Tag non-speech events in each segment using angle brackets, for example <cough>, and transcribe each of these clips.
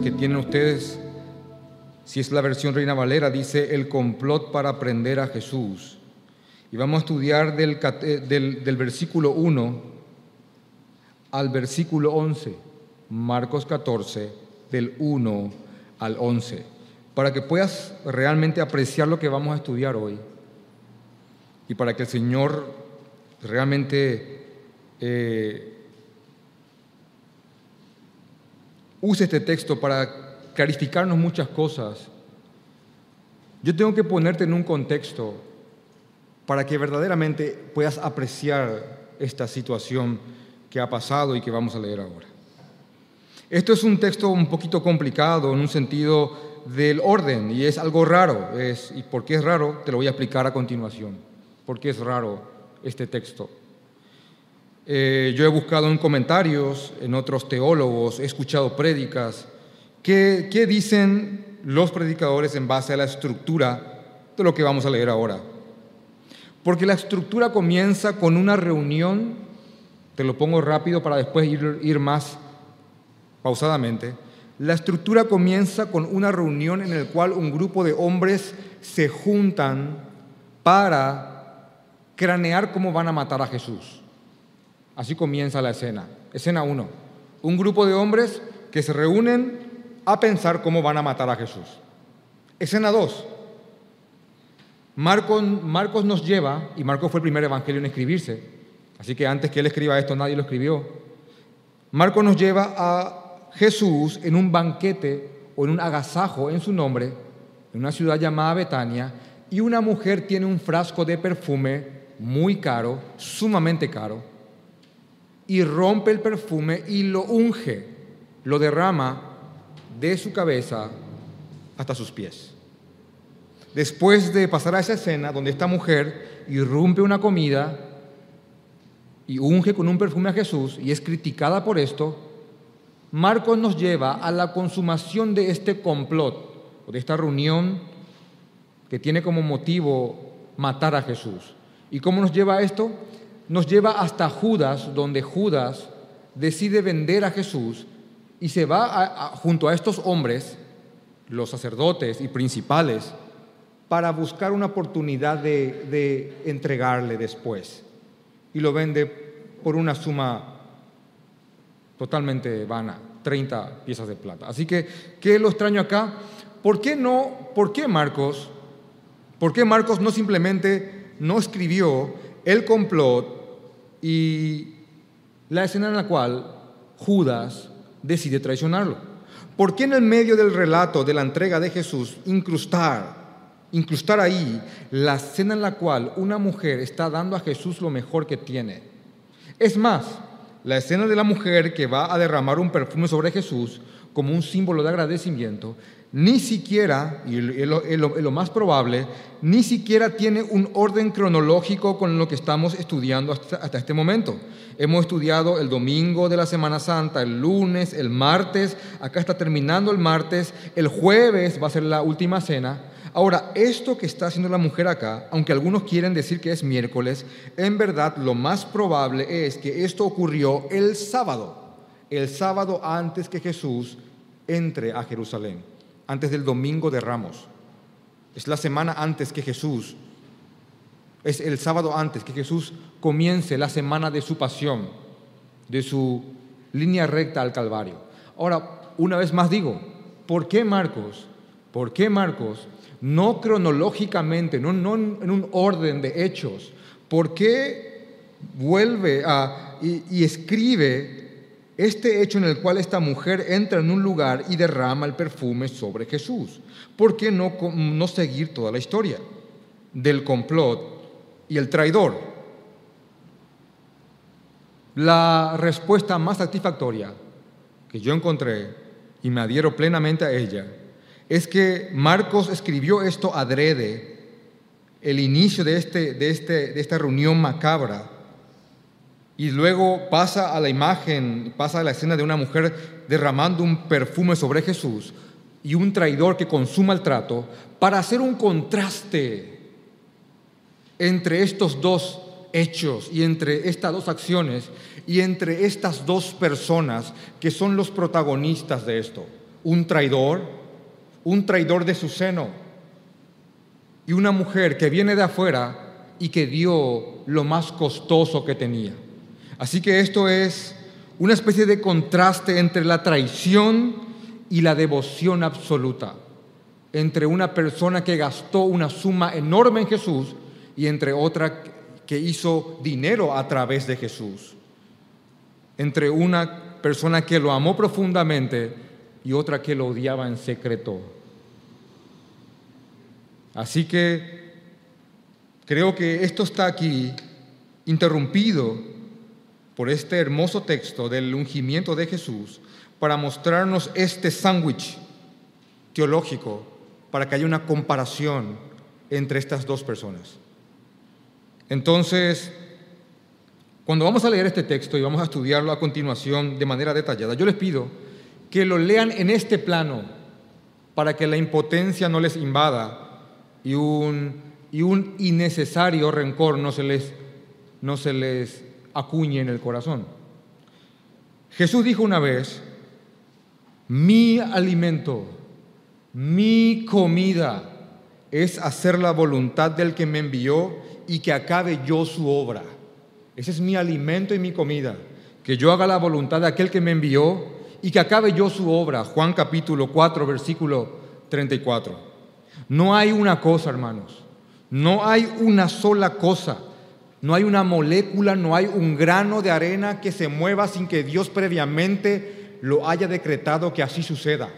Que tienen ustedes, si es la versión Reina Valera, dice el complot para prender a Jesús. Y vamos a estudiar del, del, del versículo 1 al versículo 11, Marcos 14, del 1 al 11, para que puedas realmente apreciar lo que vamos a estudiar hoy. Y para que el Señor realmente eh, use este texto para clarificarnos muchas cosas. Yo tengo que ponerte en un contexto para que verdaderamente puedas apreciar esta situación que ha pasado y que vamos a leer ahora. Esto es un texto un poquito complicado en un sentido del orden y es algo raro. Es, ¿Y por qué es raro? Te lo voy a explicar a continuación. ¿Por qué es raro este texto? Eh, yo he buscado en comentarios, en otros teólogos, he escuchado prédicas. ¿Qué, ¿Qué dicen los predicadores en base a la estructura de lo que vamos a leer ahora? Porque la estructura comienza con una reunión, te lo pongo rápido para después ir, ir más pausadamente. La estructura comienza con una reunión en la cual un grupo de hombres se juntan para cranear cómo van a matar a Jesús. Así comienza la escena. Escena 1. Un grupo de hombres que se reúnen a pensar cómo van a matar a Jesús. Escena 2. Marcos, Marcos nos lleva, y Marcos fue el primer evangelio en escribirse, así que antes que él escriba esto nadie lo escribió. Marcos nos lleva a Jesús en un banquete o en un agasajo en su nombre, en una ciudad llamada Betania, y una mujer tiene un frasco de perfume muy caro, sumamente caro, y rompe el perfume y lo unge, lo derrama de su cabeza hasta sus pies. Después de pasar a esa escena donde esta mujer irrumpe una comida y unge con un perfume a Jesús y es criticada por esto, Marcos nos lleva a la consumación de este complot, o de esta reunión que tiene como motivo matar a Jesús. ¿Y cómo nos lleva a esto? Nos lleva hasta Judas, donde Judas decide vender a Jesús y se va junto a estos hombres, los sacerdotes y principales, para buscar una oportunidad de, de entregarle después. Y lo vende por una suma totalmente vana, 30 piezas de plata. Así que, ¿qué es lo extraño acá? ¿Por qué no, por qué Marcos, por qué Marcos no simplemente no escribió el complot y la escena en la cual Judas decide traicionarlo. ¿Por qué en el medio del relato de la entrega de Jesús incrustar, incrustar ahí la escena en la cual una mujer está dando a Jesús lo mejor que tiene? Es más, la escena de la mujer que va a derramar un perfume sobre Jesús como un símbolo de agradecimiento ni siquiera, y es lo, más probable, ni siquiera tiene un orden cronológico con lo que estamos estudiando hasta, hasta, este momento. Hemos estudiado el domingo de la Semana Santa, el lunes, el martes, acá está terminando el martes, el jueves va a ser la última cena. Ahora, esto que está haciendo la mujer acá, aunque algunos quieren decir que es miércoles, en verdad lo más probable es que esto ocurrió el sábado, el sábado antes que Jesús entre a Jerusalén antes del domingo de Ramos. Es la semana antes que Jesús, es el sábado antes que Jesús comience la semana de su pasión, de su línea recta al Calvario. Ahora, una vez más digo, ¿por qué Marcos? ¿Por qué Marcos? No cronológicamente, no, no en un orden de hechos. ¿Por qué vuelve a, y, y escribe este hecho en el cual esta mujer entra en un lugar y derrama el perfume sobre Jesús. ¿Por qué no, no seguir toda la historia del complot y el traidor? La respuesta más satisfactoria que yo encontré y me adhiero plenamente a ella es que Marcos escribió esto adrede, el inicio de, este, de, este, de esta reunión macabra y luego pasa a la imagen, pasa a la escena de una mujer derramando un perfume sobre Jesús y un traidor que consuma el trato para hacer un contraste entre estos dos hechos y entre estas dos acciones y entre estas dos personas que son los protagonistas de esto. un traidor, un traidor de su seno, y una mujer que viene de afuera y que dio lo más costoso que tenía. Así que esto es una especie de contraste entre la traición y la devoción absoluta, entre una persona que gastó una suma enorme en Jesús y entre otra que hizo dinero a través de Jesús, entre una persona que lo amó profundamente y otra que lo odiaba en secreto. Así que creo que esto está aquí interrumpido por este hermoso texto del ungimiento de Jesús para mostrarnos este sándwich teológico para que haya una comparación entre estas dos personas. Entonces, cuando vamos a leer este texto y vamos a estudiarlo a continuación de manera detallada, yo les pido que lo lean en este plano para que la impotencia no les invada y un, y un innecesario rencor no se, les, no se les acuñe en el corazón. Jesús dijo una vez, mi alimento, mi comida es hacer la voluntad del que me envió y que acabe yo su obra. Ese es mi alimento y mi comida, que yo haga la voluntad de aquel que me envió y que acabe yo su obra. Juan capítulo 4, versículo 34. No hay una cosa, hermanos, no hay una sola cosa, no hay una molécula, no hay un grano de arena que se mueva sin que Dios previamente lo haya decretado que así suceda.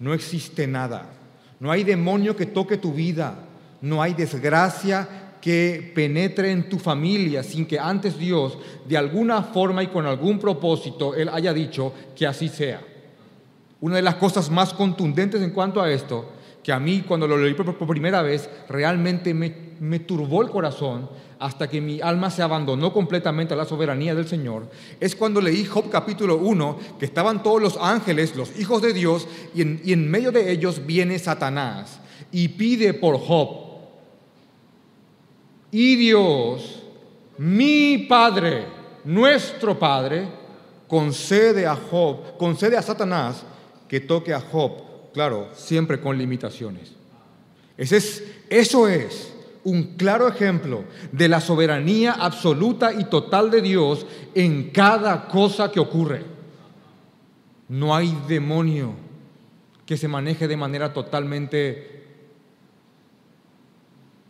No existe nada. No hay demonio que toque tu vida. No hay desgracia que penetre en tu familia sin que antes Dios, de alguna forma y con algún propósito, Él haya dicho que así sea. Una de las cosas más contundentes en cuanto a esto, que a mí cuando lo leí por primera vez, realmente me, turbó el corazón hasta que mi alma se abandonó completamente a la soberanía del Señor, es cuando leí Job capítulo 1, que estaban todos los ángeles, los hijos de Dios, y en medio de ellos viene Satanás y pide por Job, y Dios, mi Padre, nuestro Padre, concede a Job, concede a Satanás que toque a Job, claro, siempre con limitaciones. Ese es, eso es un claro ejemplo de la soberanía absoluta y total de Dios en cada cosa que ocurre. No hay demonio que se maneje de manera totalmente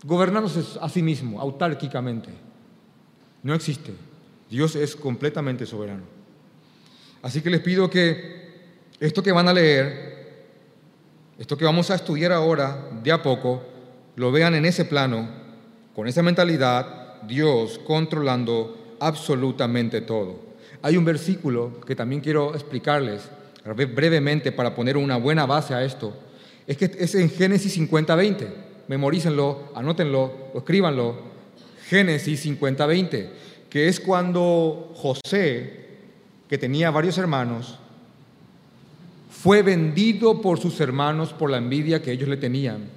gobernándose a sí mismo, autárquicamente. No existe. Dios es completamente soberano. Así que les pido que esto que van a leer, esto que vamos a estudiar ahora, de a poco, lo vean en ese plano, con esa mentalidad, Dios controlando absolutamente todo. Hay un versículo que también quiero explicarles brevemente para poner una buena base a esto. Es que es en Génesis 50:20 memorícenlo, anótenlo, escríbanlo. Génesis 50-20, que es cuando José, que tenía varios hermanos, fue vendido por sus hermanos por la envidia que ellos le tenían.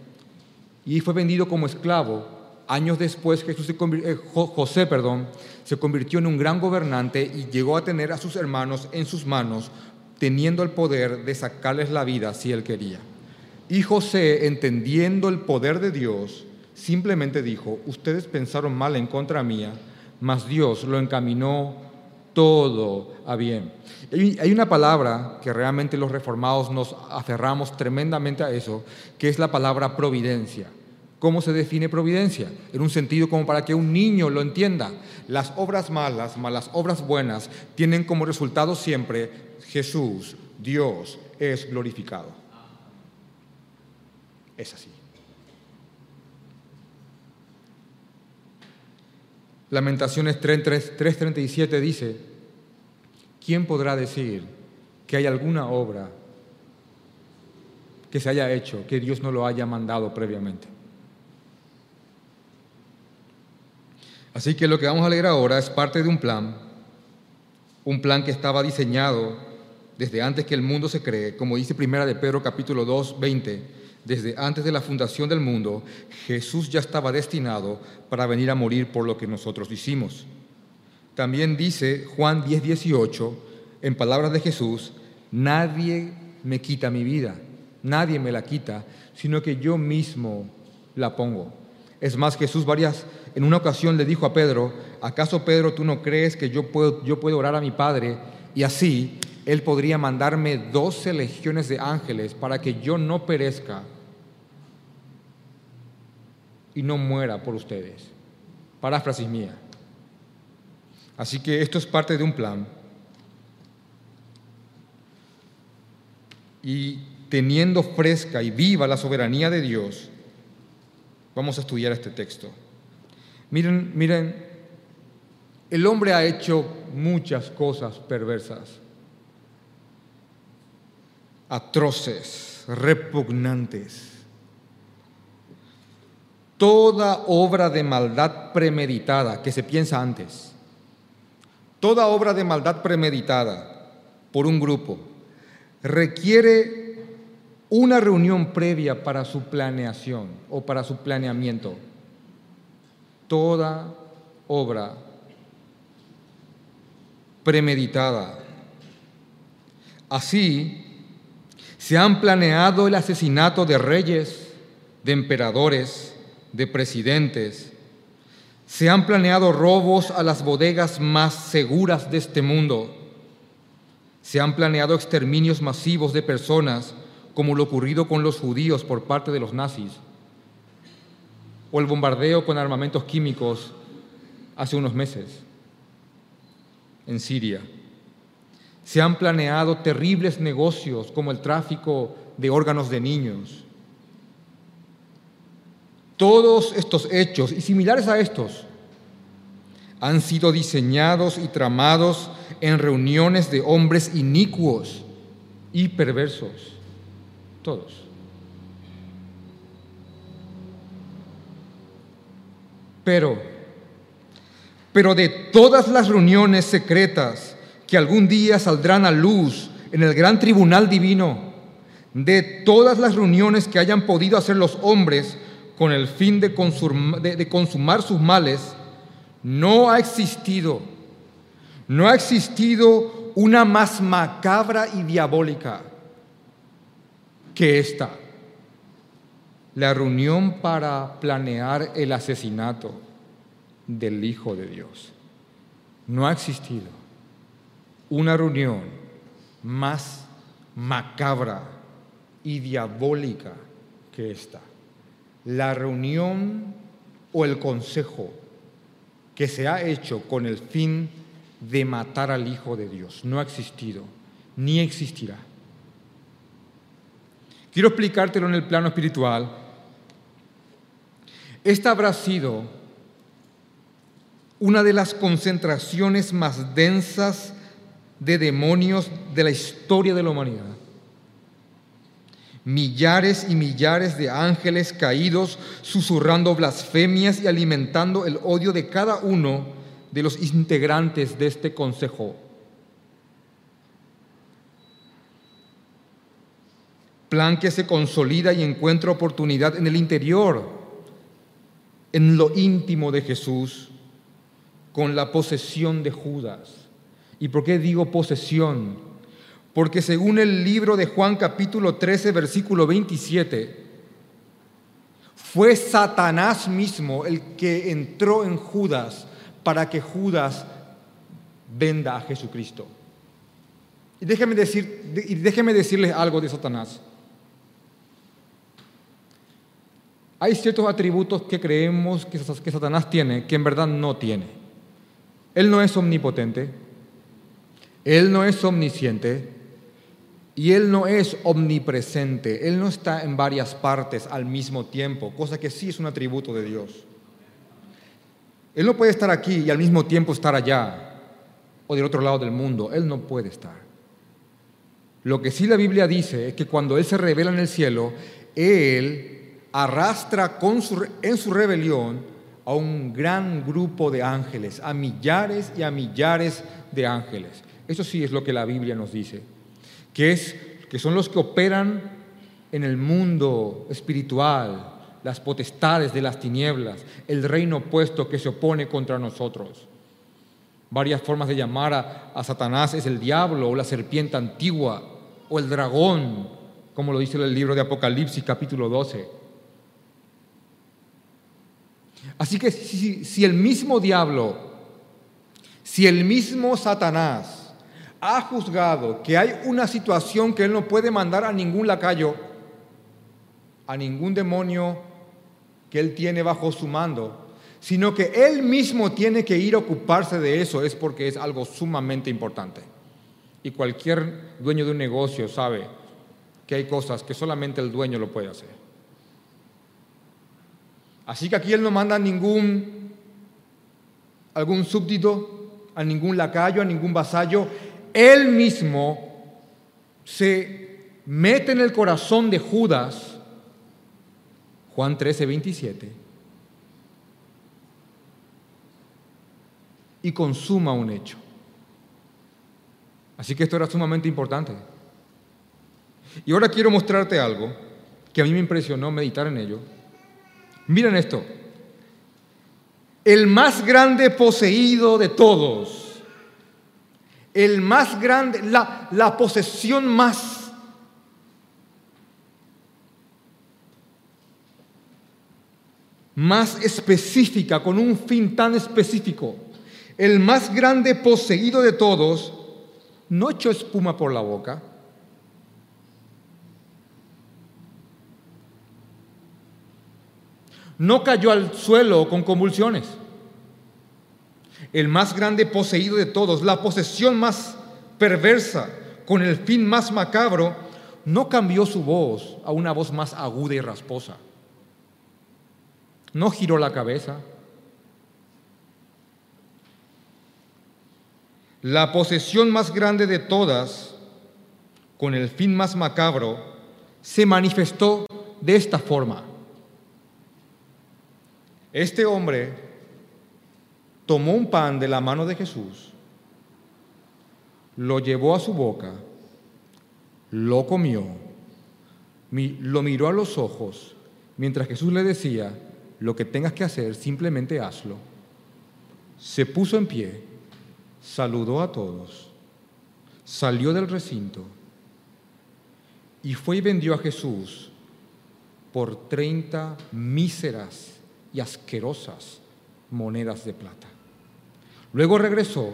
Y fue vendido como esclavo. Años después Jesús eh, José perdón, se convirtió en un gran gobernante y llegó a tener a sus hermanos en sus manos, teniendo el poder de sacarles la vida si él quería. Y José, entendiendo el poder de Dios, simplemente dijo, ustedes pensaron mal en contra mía, mas Dios lo encaminó todo a bien. Hay una palabra que realmente los reformados nos aferramos tremendamente a eso, que es la palabra providencia. ¿Cómo se define providencia? En un sentido como para que un niño lo entienda. Las obras malas, malas obras buenas, tienen como resultado siempre Jesús, Dios, es glorificado. Es así. Lamentaciones 3.37 dice, ¿quién podrá decir que hay alguna obra que se haya hecho, que Dios no lo haya mandado previamente? Así que lo que vamos a leer ahora es parte de un plan, un plan que estaba diseñado desde antes que el mundo se cree, como dice Primera de Pedro capítulo 2, 20 desde antes de la fundación del mundo, Jesús ya estaba destinado para venir a morir por lo que nosotros hicimos. También dice Juan 10, 18, en palabras de Jesús, nadie me quita mi vida. Nadie me la quita, sino que yo mismo la pongo. Es más, Jesús varias, en una ocasión le dijo a Pedro, ¿acaso Pedro tú no crees que yo puedo, yo puedo orar a mi Padre y así Él podría mandarme doce legiones de ángeles para que yo no perezca y no muera por ustedes? Paráfrasis mía. Así que esto es parte de un plan. Y teniendo fresca y viva la soberanía de Dios, vamos a estudiar este texto. Miren, miren, el hombre ha hecho muchas cosas perversas, atroces, repugnantes. Toda obra de maldad premeditada que se piensa antes Toda obra de maldad premeditada por un grupo requiere una reunión previa para su planeación o para su planeamiento. Toda obra premeditada. Así, se han planeado el asesinato de reyes, de emperadores, de presidentes, se han planeado robos a las bodegas más seguras de este mundo. Se han planeado exterminios masivos de personas, como lo ocurrido con los judíos por parte de los nazis, o el bombardeo con armamentos químicos hace unos meses en Siria. Se han planeado terribles negocios como el tráfico de órganos de niños, todos estos hechos y similares a estos han sido diseñados y tramados en reuniones de hombres inicuos y perversos. Todos. Pero, pero de todas las reuniones secretas que algún día saldrán a luz en el gran tribunal divino, de todas las reuniones que hayan podido hacer los hombres con el fin de, consumar, sus males, no ha existido, no ha existido una más macabra y diabólica que esta. La reunión para planear el asesinato del Hijo de Dios. No ha existido una reunión más macabra y diabólica que esta la reunión o el consejo que se ha hecho con el fin de matar al Hijo de Dios no ha existido ni existirá. Quiero explicártelo en el plano espiritual. Esta habrá sido una de las concentraciones más densas de demonios de la historia de la humanidad millares y millares de ángeles caídos, susurrando blasfemias y alimentando el odio de cada uno de los integrantes de este consejo. Plan que se consolida y encuentra oportunidad en el interior, en lo íntimo de Jesús, con la posesión de Judas. ¿Y por qué digo posesión? Porque según el libro de Juan capítulo 13, versículo 27, fue Satanás mismo el que entró en Judas para que Judas venda a Jesucristo. Y déjeme, decir, y déjeme decirles algo de Satanás. Hay ciertos atributos que creemos que Satanás tiene que en verdad no tiene. Él no es omnipotente, él no es omnisciente, y Él no es omnipresente, Él no está en varias partes al mismo tiempo, cosa que sí es un atributo de Dios. Él no puede estar aquí y al mismo tiempo estar allá o del otro lado del mundo, Él no puede estar. Lo que sí la Biblia dice es que cuando Él se revela en el cielo, Él arrastra en su rebelión a un gran grupo de ángeles, a millares y a millares de ángeles. Eso sí es lo que la Biblia nos dice que, es, que son los que operan en el mundo espiritual, las potestades de las tinieblas, el reino opuesto que se opone contra nosotros. Varias formas de llamar a, Satanás es el diablo o la serpiente antigua o el dragón, como lo dice el libro de Apocalipsis capítulo 12. Así que si el mismo diablo, si el mismo Satanás ha juzgado que hay una situación que él no puede mandar a ningún lacayo, a ningún demonio que él tiene bajo su mando, sino que él mismo tiene que ir a ocuparse de eso, es porque es algo sumamente importante. Y cualquier dueño de un negocio sabe que hay cosas que solamente el dueño lo puede hacer. Así que aquí él no manda a ningún algún súbdito, a ningún lacayo, a ningún vasallo. Él mismo se mete en el corazón de Judas, Juan 13, 27 y consuma un hecho. Así que esto era sumamente importante. Y ahora quiero mostrarte algo que a mí me impresionó meditar en ello. Miren esto. El más grande poseído de todos, el más grande, la, la posesión más más específica, con un fin tan específico el más grande poseído de todos, no echó espuma por la boca. No cayó al suelo con convulsiones. El más grande poseído de todos, la posesión más perversa, con el fin más macabro, no cambió su voz a una voz más aguda y rasposa. No giró la cabeza La posesión más grande de todas, con el fin más macabro, se manifestó de esta forma. Este hombre tomó un pan de la mano de Jesús, lo llevó a su boca, lo comió, lo miró a los ojos, mientras Jesús le decía, lo que tengas que hacer, simplemente hazlo. Se puso en pie saludó a todos, salió del recinto y fue y vendió a Jesús por 30 míseras y asquerosas monedas de plata. Luego regresó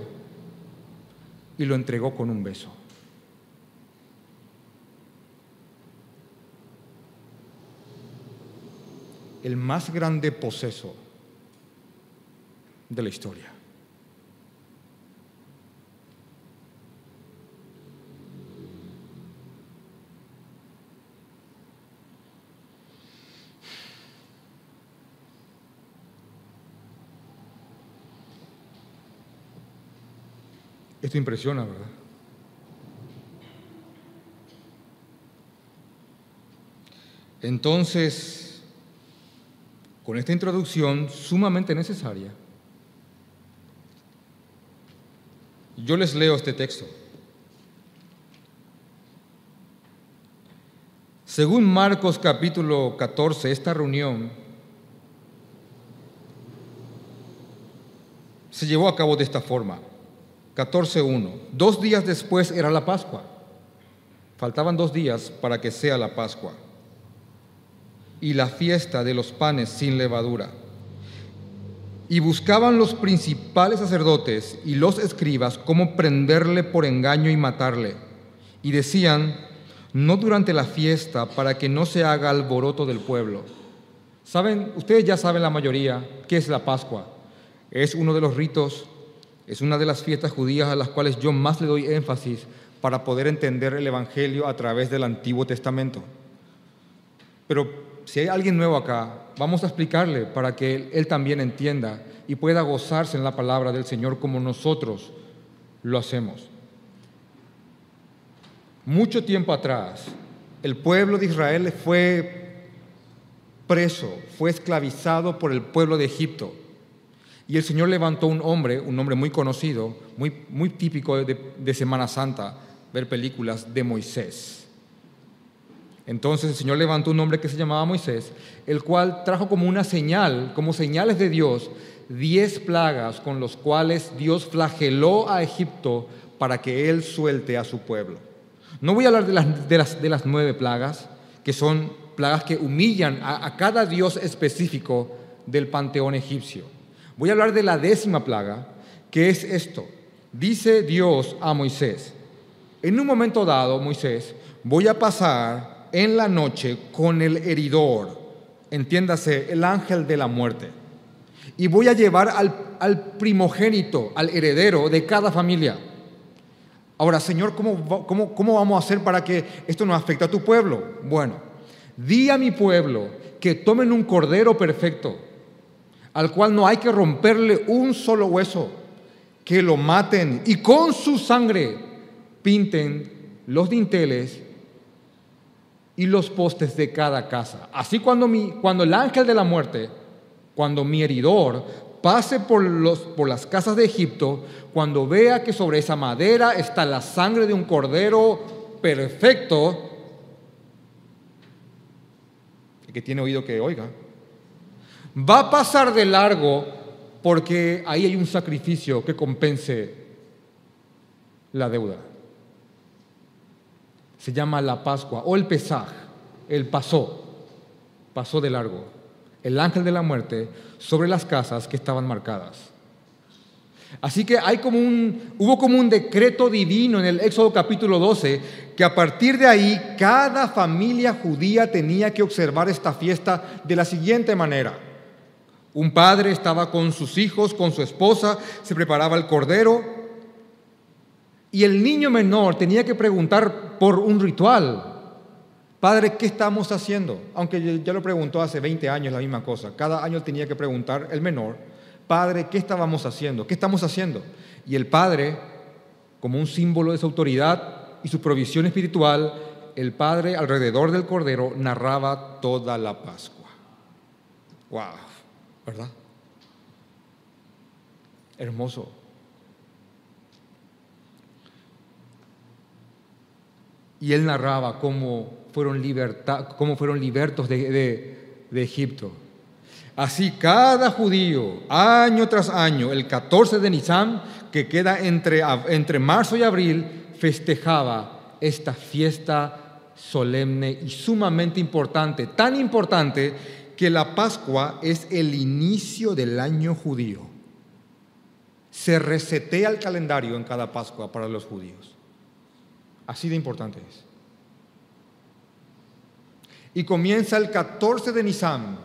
y lo entregó con un beso. El más grande poseso de la historia. Esto impresiona, ¿verdad? Entonces, con esta introducción sumamente necesaria, yo les leo este texto. Según Marcos capítulo 14, esta reunión se llevó a cabo de esta forma. 14.1. Dos días después era la Pascua. Faltaban dos días para que sea la Pascua. Y la fiesta de los panes sin levadura. Y buscaban los principales sacerdotes y los escribas cómo prenderle por engaño y matarle. Y decían, no durante la fiesta, para que no se haga alboroto del pueblo. Saben, ustedes ya saben la mayoría qué es la Pascua. Es uno de los ritos es una de las fiestas judías a las cuales yo más le doy énfasis para poder entender el Evangelio a través del Antiguo Testamento. Pero si hay alguien nuevo acá, vamos a explicarle para que él, también entienda y pueda gozarse en la palabra del Señor como nosotros lo hacemos. Mucho tiempo atrás, el pueblo de Israel fue preso, fue esclavizado por el pueblo de Egipto. Y el Señor levantó un hombre, un hombre muy conocido, muy, muy típico de, Semana Santa, ver películas de Moisés. Entonces el Señor levantó un hombre que se llamaba Moisés, el cual trajo como una señal, como señales de Dios, diez plagas con los cuales Dios flageló a Egipto para que él suelte a su pueblo. No voy a hablar de las, de las, de las nueve plagas, que son plagas que humillan a, a cada dios específico del panteón egipcio. Voy a hablar de la décima plaga, que es esto. Dice Dios a Moisés, en un momento dado, Moisés, voy a pasar en la noche con el heridor, entiéndase, el ángel de la muerte, y voy a llevar al, primogénito, al heredero de cada familia. Ahora, Señor, ¿cómo, ¿cómo, cómo vamos a hacer para que esto no afecte a tu pueblo? Bueno, di a mi pueblo que tomen un cordero perfecto, al cual no hay que romperle un solo hueso, que lo maten y con su sangre pinten los dinteles y los postes de cada casa. Así cuando, mi, cuando el ángel de la muerte, cuando mi heridor pase por, los, por las casas de Egipto, cuando vea que sobre esa madera está la sangre de un cordero perfecto, y que tiene oído que oiga, va a pasar de largo porque ahí hay un sacrificio que compense la deuda se llama la Pascua o el Pesaj, el pasó, pasó de largo, el ángel de la muerte sobre las casas que estaban marcadas. Así que hay como un, hubo como un decreto divino en el Éxodo capítulo 12 que a partir de ahí cada familia judía tenía que observar esta fiesta de la siguiente manera. Un padre estaba con sus hijos, con su esposa, se preparaba el cordero, y el niño menor tenía que preguntar por un ritual. Padre, ¿qué estamos haciendo? Aunque ya lo preguntó hace 20 años la misma cosa. Cada año tenía que preguntar el menor, Padre, ¿qué estábamos haciendo? ¿Qué estamos haciendo? Y el Padre, como un símbolo de su autoridad y su provisión espiritual, el Padre alrededor del Cordero narraba toda la Pascua. ¡Wow! ¿Verdad? Hermoso. y él narraba cómo fueron, cómo fueron libertos de, Egipto. Así cada judío, año tras año, el 14 de Nisan, que queda entre, entre marzo y abril, festejaba esta fiesta solemne y sumamente importante, tan importante que la Pascua es el inicio del año judío. Se resetea el calendario en cada Pascua para los judíos. Así de importante es. Y comienza el 14 de Nisan,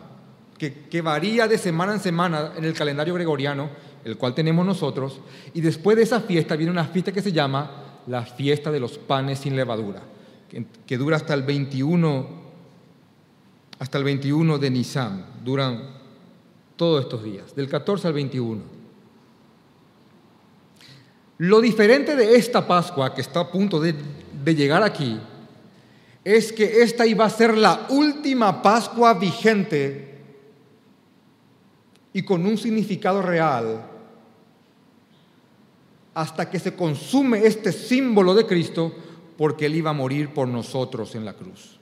que, varía de semana en semana en el calendario gregoriano, el cual tenemos nosotros, y después de esa fiesta viene una fiesta que se llama la fiesta de los panes sin levadura, que, que dura hasta el 21, hasta el 21 de Nisan, duran todos estos días, del 14 al 21. Lo diferente de esta Pascua que está a punto de, llegar aquí es que esta iba a ser la última Pascua vigente y con un significado real hasta que se consume este símbolo de Cristo porque Él iba a morir por nosotros en la cruz.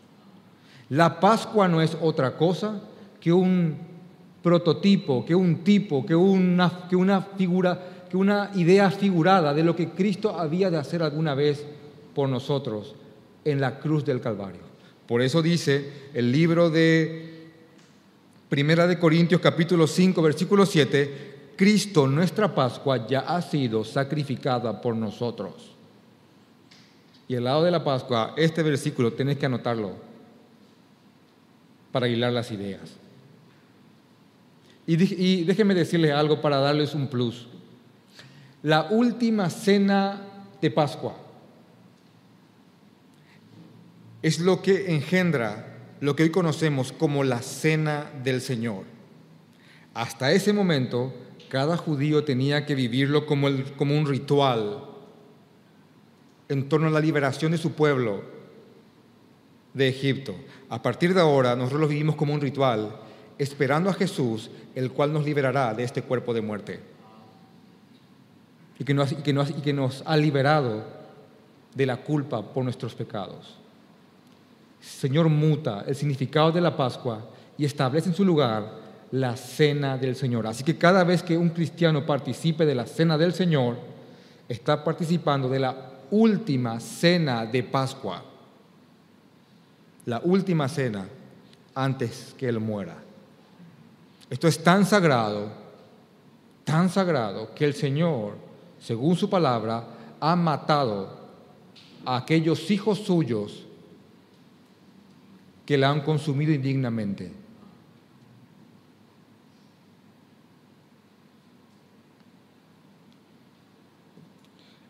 La Pascua no es otra cosa que un prototipo, que un tipo, que una, que una figura una idea figurada de lo que Cristo había de hacer alguna vez por nosotros en la cruz del Calvario. Por eso dice el libro de Primera de Corintios capítulo 5 versículo 7, Cristo nuestra Pascua ya ha sido sacrificada por nosotros. Y al lado de la Pascua, este versículo tenés que anotarlo para hilar las ideas. Y, déjenme decirles algo para darles un plus la última cena de Pascua. Es lo que engendra lo que hoy conocemos como la cena del Señor. Hasta ese momento, cada judío tenía que vivirlo como, como un ritual en torno a la liberación de su pueblo de Egipto. A partir de ahora, nosotros lo vivimos como un ritual, esperando a Jesús, el cual nos liberará de este cuerpo de muerte y que, nos, que nos ha liberado de la culpa por nuestros pecados. Señor muta el significado de la Pascua y establece en su lugar la cena del Señor. Así que cada vez que un cristiano participe de la cena del Señor, está participando de la última cena de Pascua. La última cena antes que Él muera. Esto es tan sagrado, tan sagrado, que el Señor, según su palabra, ha matado a aquellos hijos suyos que la han consumido indignamente.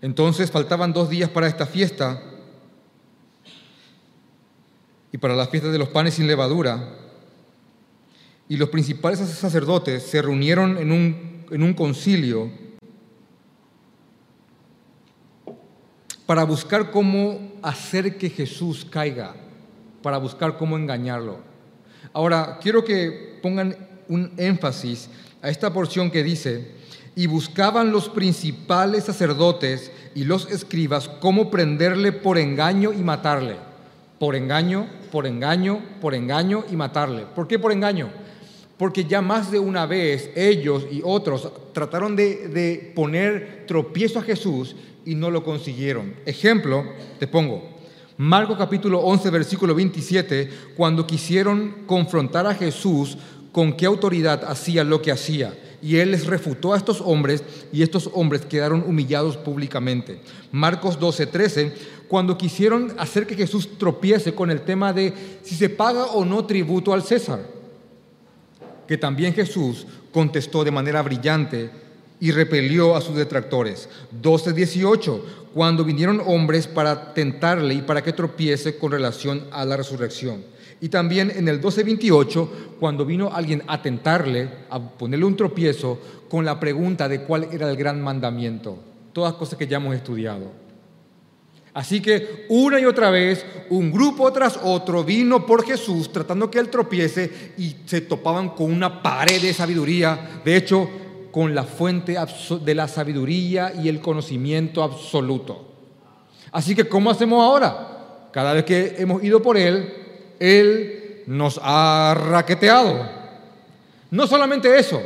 Entonces faltaban dos días para esta fiesta y para la fiesta de los panes sin levadura. Y los principales sacerdotes se reunieron en un, en un concilio para buscar cómo hacer que Jesús caiga, para buscar cómo engañarlo. Ahora, quiero que pongan un énfasis a esta porción que dice, y buscaban los principales sacerdotes y los escribas cómo prenderle por engaño y matarle. Por engaño, por engaño, por engaño y matarle. ¿Por qué por engaño? Porque ya más de una vez ellos y otros trataron de, poner tropiezo a Jesús y no lo consiguieron. Ejemplo, te pongo, Marco capítulo 11, versículo 27, cuando quisieron confrontar a Jesús con qué autoridad hacía lo que hacía y él les refutó a estos hombres y estos hombres quedaron humillados públicamente. Marcos 12, 13, cuando quisieron hacer que Jesús tropiece con el tema de si se paga o no tributo al César, que también Jesús contestó de manera brillante y repelió a sus detractores. 12, 18, cuando vinieron hombres para tentarle y para que tropiece con relación a la resurrección. Y también en el 12:28, cuando vino alguien a tentarle, a ponerle un tropiezo, con la pregunta de cuál era el gran mandamiento. Todas cosas que ya hemos estudiado. Así que una y otra vez, un grupo tras otro vino por Jesús tratando que él tropiece y se topaban con una pared de sabiduría. De hecho, con la fuente de la sabiduría y el conocimiento absoluto. Así que, ¿cómo hacemos ahora? Cada vez que hemos ido por él, él nos ha raqueteado. No solamente eso,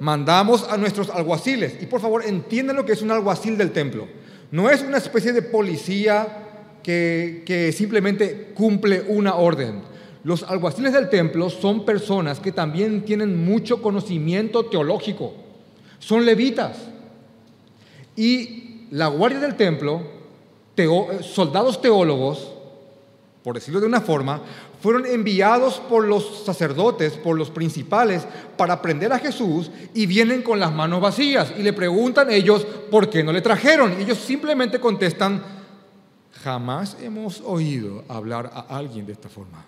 mandamos a nuestros alguaciles. Y por favor, entiendan lo que es un alguacil del templo. No es una especie de policía que, que simplemente cumple una orden. Los alguaciles del templo son personas que también tienen mucho conocimiento teológico. Son levitas. Y la guardia del templo, soldados teólogos, por decirlo de una forma, fueron enviados por los sacerdotes, por los principales, para prender a Jesús y vienen con las manos vacías y le preguntan ellos por qué no le trajeron. Y ellos simplemente contestan, jamás hemos oído hablar a alguien de esta forma.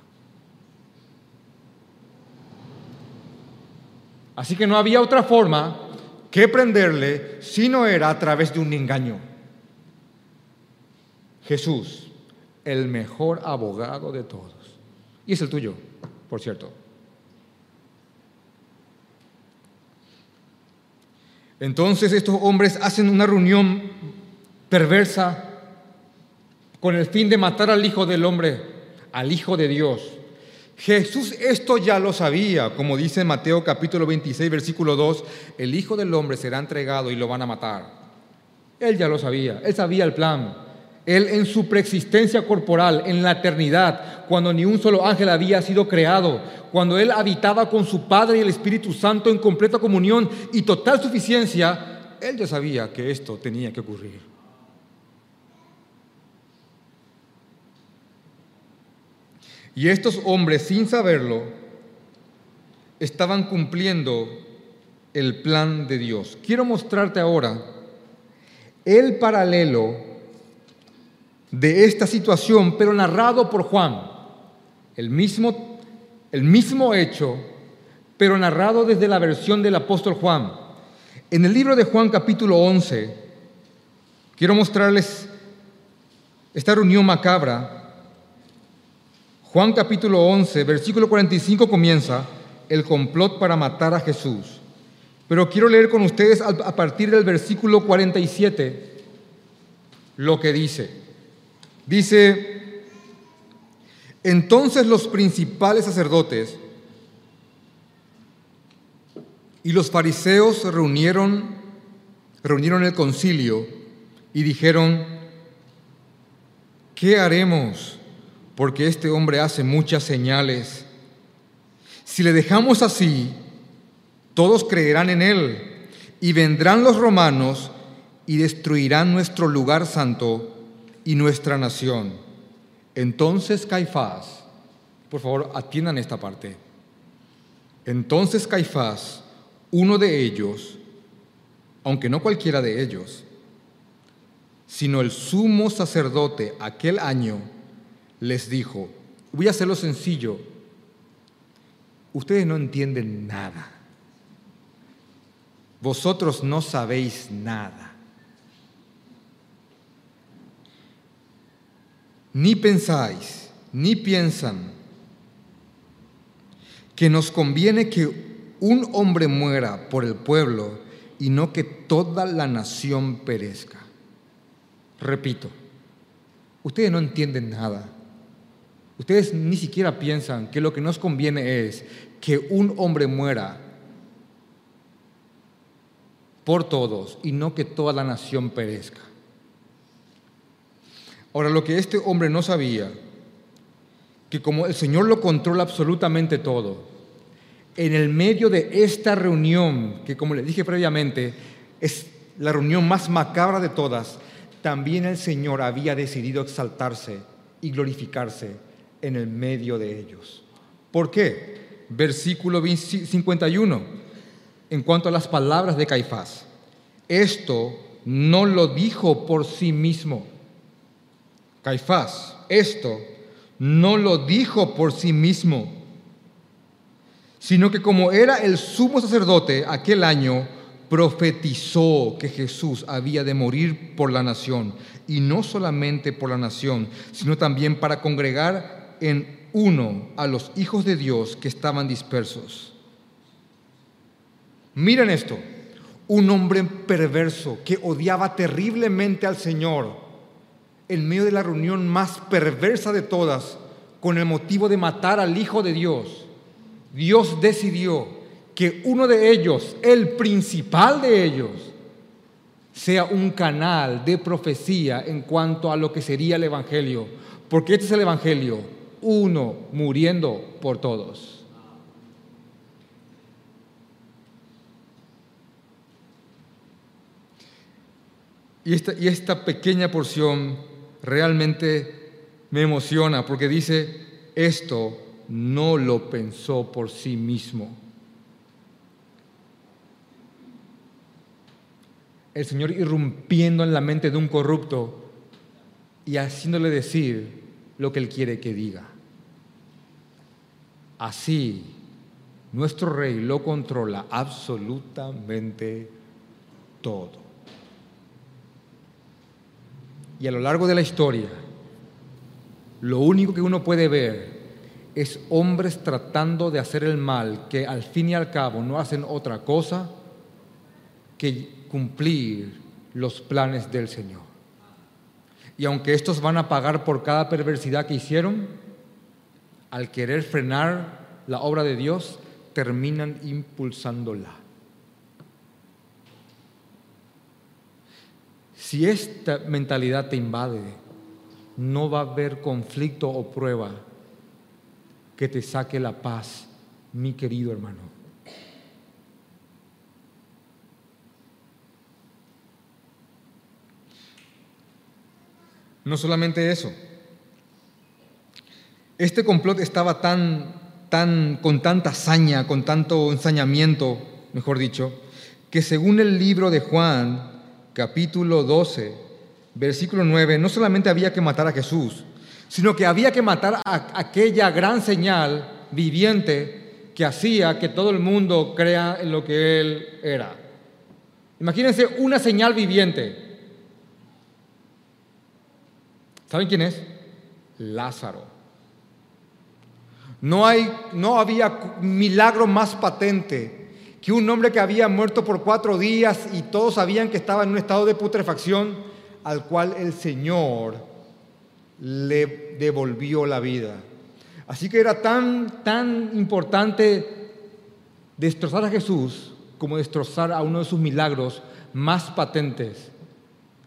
Así que no había otra forma que prenderle si no era a través de un engaño. Jesús, el mejor abogado de todos y es el tuyo, por cierto. Entonces estos hombres hacen una reunión perversa con el fin de matar al Hijo del Hombre, al Hijo de Dios. Jesús esto ya lo sabía, como dice Mateo capítulo 26, versículo 2, el Hijo del Hombre será entregado y lo van a matar. Él ya lo sabía, él sabía el plan. Él en su preexistencia corporal, en la eternidad, cuando ni un solo ángel había sido creado, cuando Él habitaba con su Padre y el Espíritu Santo en completa comunión y total suficiencia, Él ya sabía que esto tenía que ocurrir. Y estos hombres, sin saberlo, estaban cumpliendo el plan de Dios. Quiero mostrarte ahora el paralelo de esta situación, pero narrado por Juan. El mismo, el mismo hecho, pero narrado desde la versión del apóstol Juan. En el libro de Juan capítulo 11, quiero mostrarles esta reunión macabra. Juan capítulo 11, versículo 45 comienza el complot para matar a Jesús. Pero quiero leer con ustedes a partir del versículo 47 lo que dice. Dice, entonces los principales sacerdotes y los fariseos se reunieron, reunieron el concilio y dijeron, ¿qué haremos? Porque este hombre hace muchas señales. Si le dejamos así, todos creerán en él y vendrán los romanos y destruirán nuestro lugar santo y nuestra nación. Entonces Caifás, por favor, atiendan esta parte. Entonces Caifás, uno de ellos, aunque no cualquiera de ellos, sino el sumo sacerdote aquel año, les dijo, voy a hacerlo sencillo, ustedes no entienden nada, vosotros no sabéis nada. Ni pensáis, ni piensan que nos conviene que un hombre muera por el pueblo y no que toda la nación perezca. Repito, ustedes no entienden nada. Ustedes ni siquiera piensan que lo que nos conviene es que un hombre muera por todos y no que toda la nación perezca. Ahora, lo que este hombre no sabía, que como el Señor lo controla absolutamente todo, en el medio de esta reunión, que como le dije previamente, es la reunión más macabra de todas, también el Señor había decidido exaltarse y glorificarse en el medio de ellos. ¿Por qué? Versículo 51, en cuanto a las palabras de Caifás. Esto no lo dijo por sí mismo. Caifás, esto no lo dijo por sí mismo sino que como era el sumo sacerdote aquel año, profetizó que Jesús había de morir por la nación, y no solamente por la nación, sino también para congregar en uno a los hijos de Dios que estaban dispersos. Miren esto, un hombre perverso que odiaba terriblemente al Señor, en medio de la reunión más perversa de todas, con el motivo de matar al Hijo de Dios Dios decidió que uno de ellos, el principal de ellos, sea un canal de profecía en cuanto a lo que sería el Evangelio. Porque este es el Evangelio, uno muriendo por todos. Y esta, y esta pequeña porción realmente me emociona porque dice, esto no lo pensó por sí mismo. El Señor irrumpiendo en la mente de un corrupto y haciéndole decir lo que Él quiere que diga. Así, nuestro Rey lo controla absolutamente todo. Y a lo largo de la historia, lo único que uno puede ver es hombres tratando de hacer el mal, que al fin y al cabo no hacen otra cosa que cumplir los planes del Señor. Y aunque estos van a pagar por cada perversidad que hicieron, al querer frenar la obra de Dios, terminan impulsándola. Si esta mentalidad te invade, no va a haber conflicto o prueba que te saque la paz, mi querido hermano. No solamente eso. Este complot estaba tan, tan, con tanta hazaña, con tanto ensañamiento, mejor dicho, que según el libro de Juan, capítulo 12, versículo 9, no solamente había que matar a Jesús, sino que había que matar a aquella gran señal viviente que hacía que todo el mundo crea en lo que él era. Imagínense una señal viviente. ¿Saben quién es? Lázaro. No, hay, no había milagro más patente que un hombre que había muerto por cuatro días y todos sabían que estaba en un estado de putrefacción, al cual el Señor le devolvió la vida. Así que era tan, tan importante destrozar a Jesús como destrozar a uno de sus milagros más patentes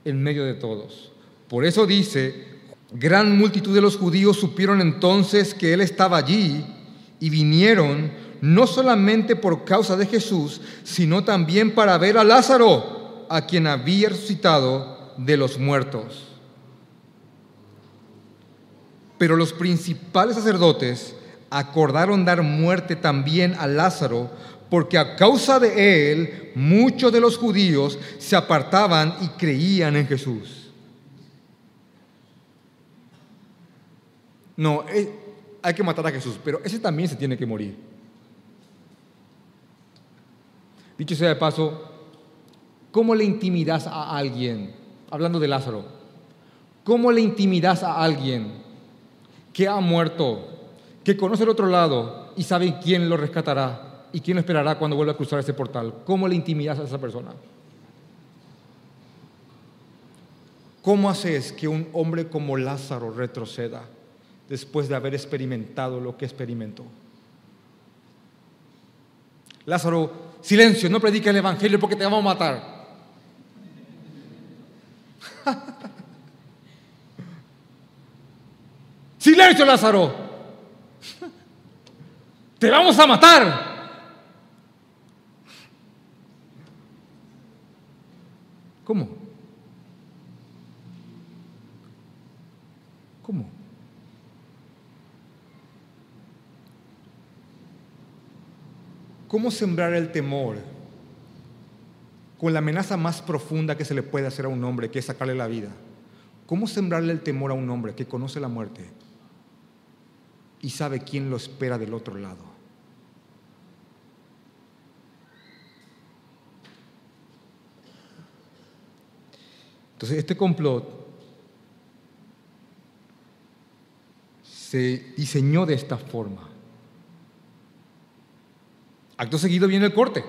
en medio de todos. Por eso dice Gran multitud de los judíos supieron entonces que él estaba allí y vinieron no solamente por causa de Jesús, sino también para ver a Lázaro, a quien había resucitado de los muertos. Pero los principales sacerdotes acordaron dar muerte también a Lázaro, porque a causa de él muchos de los judíos se apartaban y creían en Jesús. No, eh, hay que matar a Jesús, pero ese también se tiene que morir. Dicho sea de paso, ¿cómo le intimidas a alguien? Hablando de Lázaro, ¿cómo le intimidas a alguien que ha muerto, que conoce el otro lado y sabe quién lo rescatará y quién lo esperará cuando vuelva a cruzar ese portal? ¿Cómo le intimidas a esa persona? ¿Cómo haces que un hombre como Lázaro retroceda después de haber experimentado lo que experimentó? Lázaro, silencio, no prediques el Evangelio porque te vamos a matar. <laughs> silencio, Lázaro. <laughs> Te vamos a matar. ¿Cómo? ¿Cómo? ¿Cómo sembrar el temor con la amenaza más profunda que se le puede hacer a un hombre, que es sacarle la vida? ¿Cómo sembrarle el temor a un hombre que conoce la muerte y sabe quién lo espera del otro lado? Entonces, este complot se diseñó de esta forma. Acto seguido viene el corte.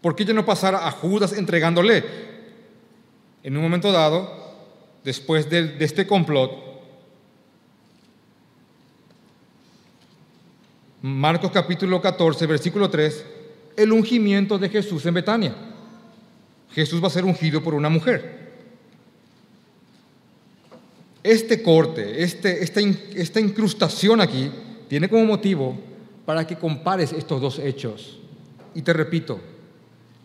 ¿Por qué ya no pasara a Judas entregándole? En un momento dado, después de, este complot, Marcos capítulo 14, versículo 3, el ungimiento de Jesús en Betania. Jesús va a ser ungido por una mujer. Este corte, este, esta incrustación aquí, tiene como motivo para que compares estos dos hechos. Y te repito,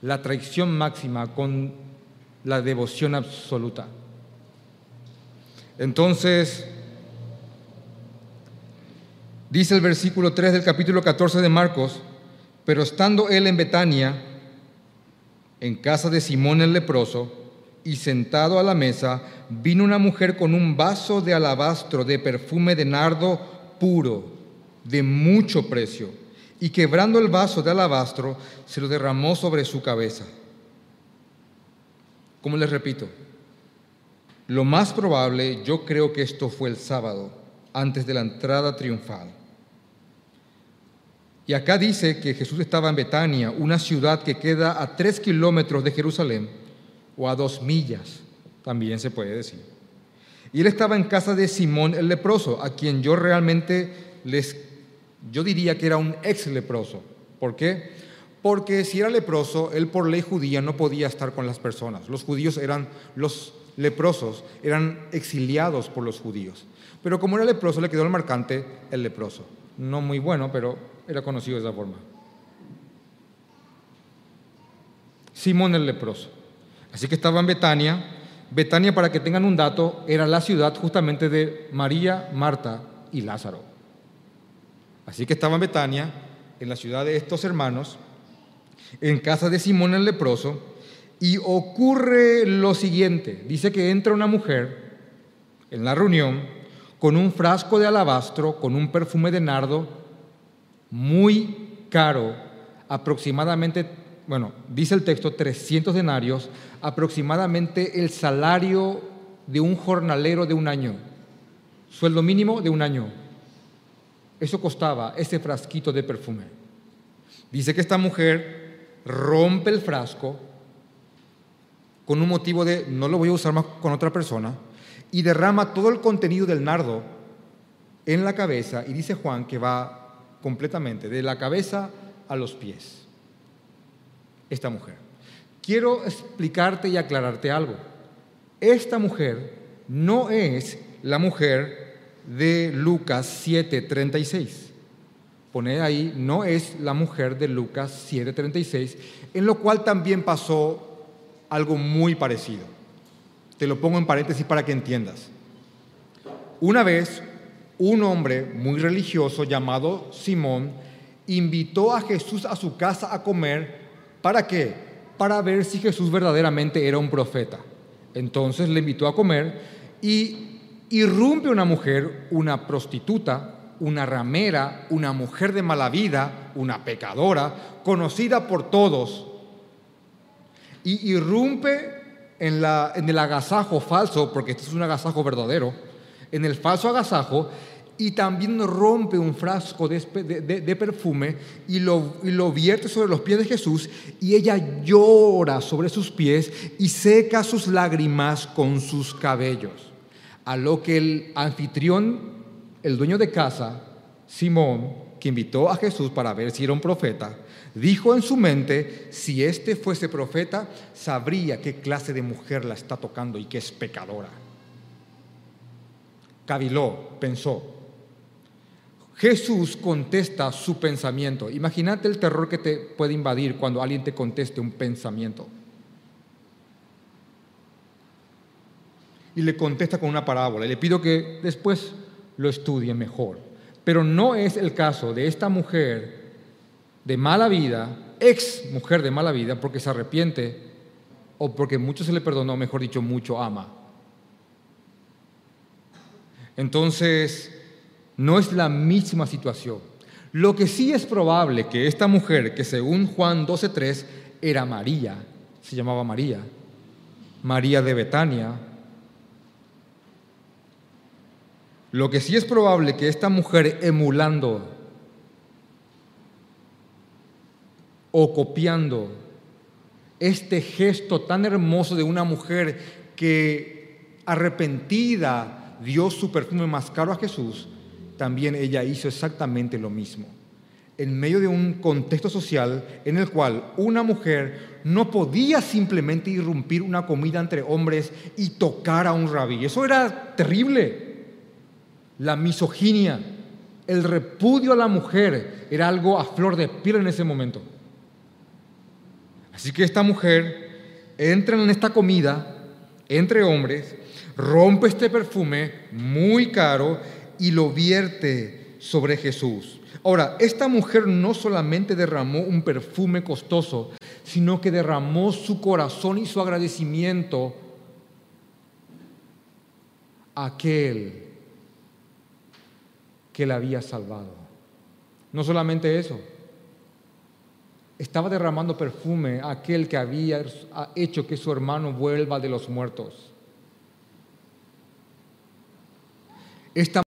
la traición máxima con la devoción absoluta. Entonces, dice el versículo 3 del capítulo 14 de Marcos, pero estando él en Betania, en casa de Simón el leproso, y sentado a la mesa, vino una mujer con un vaso de alabastro de perfume de nardo puro de mucho precio, y quebrando el vaso de alabastro, se lo derramó sobre su cabeza. Como les repito, lo más probable, yo creo que esto fue el sábado, antes de la entrada triunfal. Y acá dice que Jesús estaba en Betania, una ciudad que queda a tres kilómetros de Jerusalén, o a dos millas, también se puede decir. Y él estaba en casa de Simón el leproso, a quien yo realmente les yo diría que era un ex leproso. ¿Por qué? Porque si era leproso, él por ley judía no podía estar con las personas. Los judíos eran, los leprosos eran exiliados por los judíos. Pero como era leproso, le quedó el marcante el leproso. No muy bueno, pero era conocido de esa forma. Simón el leproso. Así que estaba en Betania. Betania, para que tengan un dato, era la ciudad justamente de María, Marta y Lázaro. Así que estaba en Betania, en la ciudad de estos hermanos, en casa de Simón el leproso, y ocurre lo siguiente. Dice que entra una mujer en la reunión con un frasco de alabastro, con un perfume de nardo muy caro, aproximadamente, bueno, dice el texto, 300 denarios, aproximadamente el salario de un jornalero de un año, sueldo mínimo de un año. Eso costaba ese frasquito de perfume. Dice que esta mujer rompe el frasco con un motivo de no lo voy a usar más con otra persona y derrama todo el contenido del nardo en la cabeza y dice Juan que va completamente de la cabeza a los pies. Esta mujer. Quiero explicarte y aclararte algo. Esta mujer no es la mujer de Lucas 7:36. Pone ahí, no es la mujer de Lucas 7:36, en lo cual también pasó algo muy parecido. Te lo pongo en paréntesis para que entiendas. Una vez, un hombre muy religioso llamado Simón invitó a Jesús a su casa a comer. ¿Para qué? Para ver si Jesús verdaderamente era un profeta. Entonces le invitó a comer y irrumpe una mujer, una prostituta, una ramera, una mujer de mala vida, una pecadora, conocida por todos, y irrumpe en, la, en el agasajo falso, porque este es un agasajo verdadero, en el falso agasajo, y también rompe un frasco de, de, perfume y lo, y lo vierte sobre los pies de Jesús, y ella llora sobre sus pies y seca sus lágrimas con sus cabellos. A lo que el anfitrión el dueño de casa, Simón, que invitó a Jesús para ver si era un profeta, dijo en su mente, si este fuese profeta, sabría qué clase de mujer la está tocando y que es pecadora. Caviló, pensó. Jesús contesta su pensamiento. Imagínate el terror que te puede invadir cuando alguien te conteste un pensamiento. Y le contesta con una parábola. Y le pido que después lo estudie mejor. Pero no es el caso de esta mujer de mala vida, ex mujer de mala vida, porque se arrepiente o porque mucho se le perdonó, mejor dicho, mucho ama. Entonces, no es la misma situación. Lo que sí es probable que esta mujer, que según Juan 12.3 era María, se llamaba María, María de Betania, Lo que sí es probable que esta mujer emulando o copiando este gesto tan hermoso de una mujer que arrepentida dio su perfume más caro a Jesús, también ella hizo exactamente lo mismo. En medio de un contexto social en el cual una mujer no podía simplemente irrumpir una comida entre hombres y tocar a un rabí. Eso era terrible la misoginia, el repudio a la mujer era algo a flor de piel en ese momento. Así que esta mujer entra en esta comida entre hombres, rompe este perfume muy caro y lo vierte sobre Jesús. Ahora, esta mujer no solamente derramó un perfume costoso, sino que derramó su corazón y su agradecimiento a aquel que la había salvado. No solamente eso, estaba derramando perfume a aquel que había hecho que su hermano vuelva de los muertos. Esta